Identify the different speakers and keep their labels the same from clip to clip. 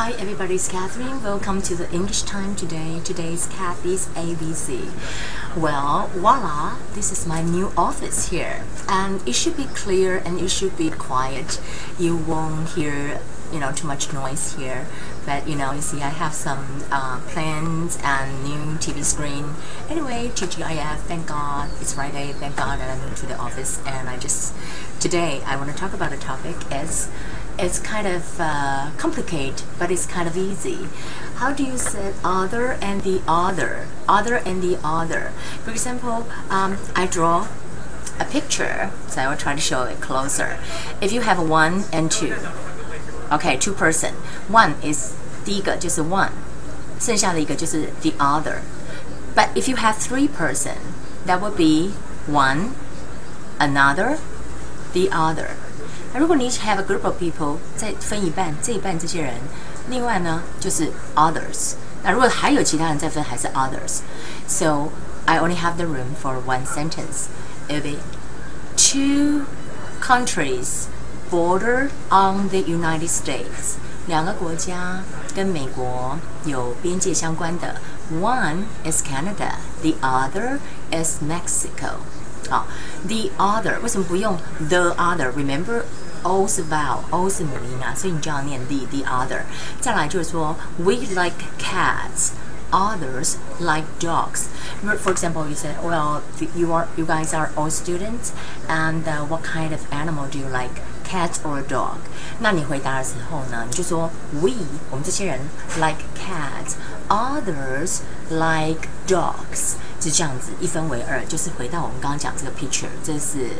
Speaker 1: Hi everybody, it's Catherine. Welcome to the English time today. Today's Kathy's ABC. Well, voila, this is my new office here. And it should be clear and it should be quiet. You won't hear you know too much noise here but you know you see I have some uh, plans and new TV screen anyway TGIF thank God it's Friday thank God that I'm to the office and I just today I want to talk about a topic is it's kind of uh, complicated, but it's kind of easy. How do you say other and the other? Other and the other. For example, um, I draw a picture, so I will try to show it closer. If you have one and two, okay, two person, one is 第一个就是 one，剩下的一个就是 the other. But if you have three person, that would be one, another, the other. 那如果你 have a group of people，再分一半，这一半这些人，另外呢就是 others。那如果还有其他人再分，还是 others。So I only have the room for one sentence. It'll be two countries border on the United States. 两个国家跟美国有边界相关的。One is Canada, the other is Mexico. 好，the other 为什么不用 the other？Remember O 是 vowel，O 是母音啊，所以你就要念 the the other。再来就是说，we like cats。Others like dogs. For example, you said, "Well, you are you guys are all students, and uh, what kind of animal do you like, cat or dog?" 那你回答的时候呢，你就说 "We 我们这些人 like cats, others like dogs." 是这样子，一分为二，就是回到我们刚刚讲这个 picture，这是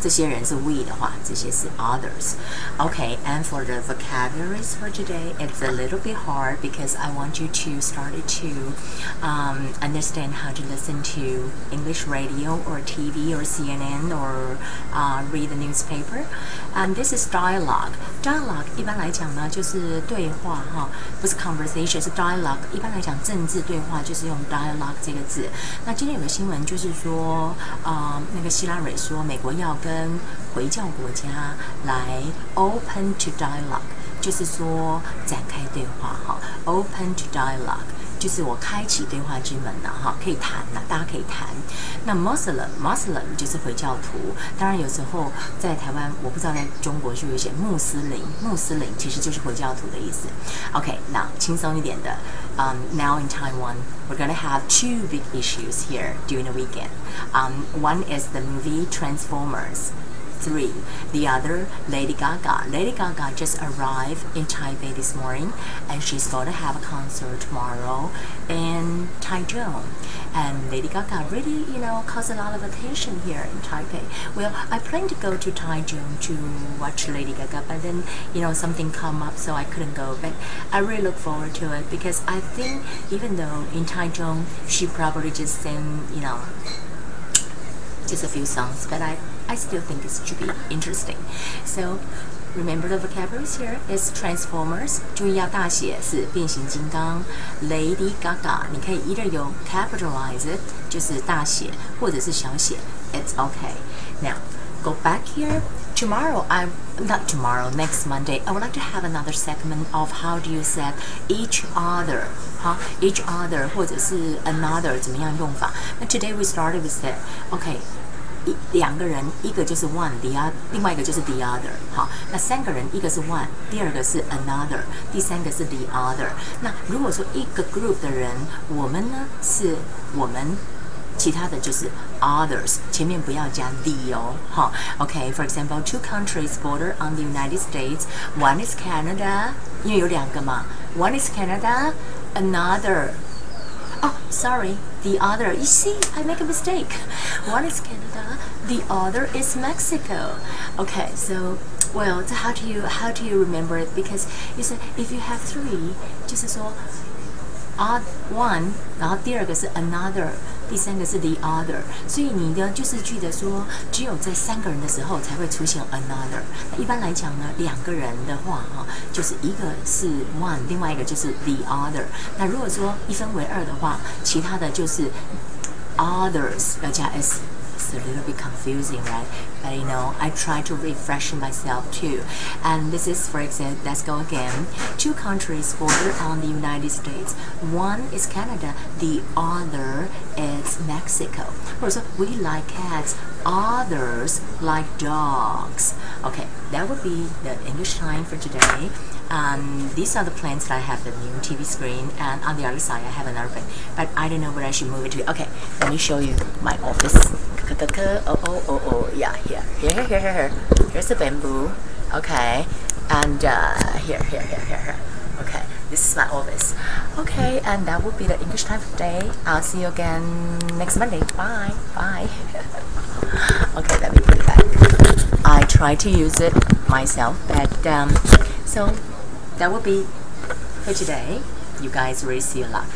Speaker 1: 这些人是 we 的话，这些是 others。Okay, and for the vocabularies for today, it's a little bit hard because I want you to start to um, understand how to listen to English radio or TV or CNN or uh, read the newspaper. And this is dialogue. Dialogue 一般来讲呢，就是对话哈，不是 conversation，是 dialogue。一般来讲，政治对话就是用 dialogue 这个字。那今天有个新闻就是说，啊、呃，那个希拉蕊说美国要跟 跟回教国家来 open to dialogue，就是说展开对话哈，open to dialogue 就是我开启对话之门了哈，可以谈了，大家可以谈。那 Muslim Muslim 就是回教徒，当然有时候在台湾，我不知道在中国是不是写穆斯林，穆斯林其实就是回教徒的意思。OK，那轻松一点的，嗯、，Now in Taiwan we're gonna have two big issues here during the weekend. Um, one is the movie Transformers. 3. The other, Lady Gaga. Lady Gaga just arrived in Taipei this morning and she's going to have a concert tomorrow in Taichung. And Lady Gaga really, you know, caused a lot of attention here in Taipei. Well, I plan to go to Taichung to watch Lady Gaga, but then, you know, something come up so I couldn't go. But I really look forward to it because I think even though in Taichung she probably just sang, you know, just a few songs, but I I still think it should be interesting. So remember the vocabularies here is Transformers，注意要大写是变形金刚，Lady Gaga，你可以 either 有 capitalize it 就是大写，或者是小写，it's okay. Now go back here. Tomorrow, I not tomorrow, next Monday, I would like to have another segment of how do you say each other, 好，each other 或者是 another 怎么样用法？那 today we started with that. Okay. 一两个人，一个就是 one，the other，另外一个就是 the other。好，那三个人，一个是 one，第二个是 another，第三个是 the other。那如果说一个 group 的人，我们呢是我们，其他的就是 others，前面不要加 the 哦。好，OK，for example，two countries border on the United States，one is Canada，因为有两个嘛，one is Canada，another。 Oh, sorry, the other. You see, I make a mistake. One is Canada, the other is Mexico. Okay, so well, so how do you how do you remember it? Because you said if you have three, 就是说 odd one，然后第二个是 another， 第三个是 the other，所以你呢就是记得说，只有在三个人的时候才会出现 another。一般来讲呢，两个人的话哈，就是一个是 one，另外一个就是 the other。那如果说一分为二的话，其他的就是 others 要加 s。It's a little bit confusing, right? But you know I try to refresh myself too. And this is, for example, let's go again. Two countries border on the United States. One is Canada. The other is Mexico. So we like cats. Others like dogs. Okay, that would be the English time for today. Um, these are the plants that I have the new TV screen, and on the other side I have another plane. But I don't know where I should move it to. Okay, let me show you my office. Oh oh oh oh, yeah, here, here, here, here, here. here. Here's the bamboo. Okay, and uh, here, here, here, here, here. Okay, this is my office. Okay, and that will be the English time for today. I'll see you again next Monday. Bye, bye. okay, let me put it back. I try to use it myself, but um, so that will be for today. You guys really see a lot.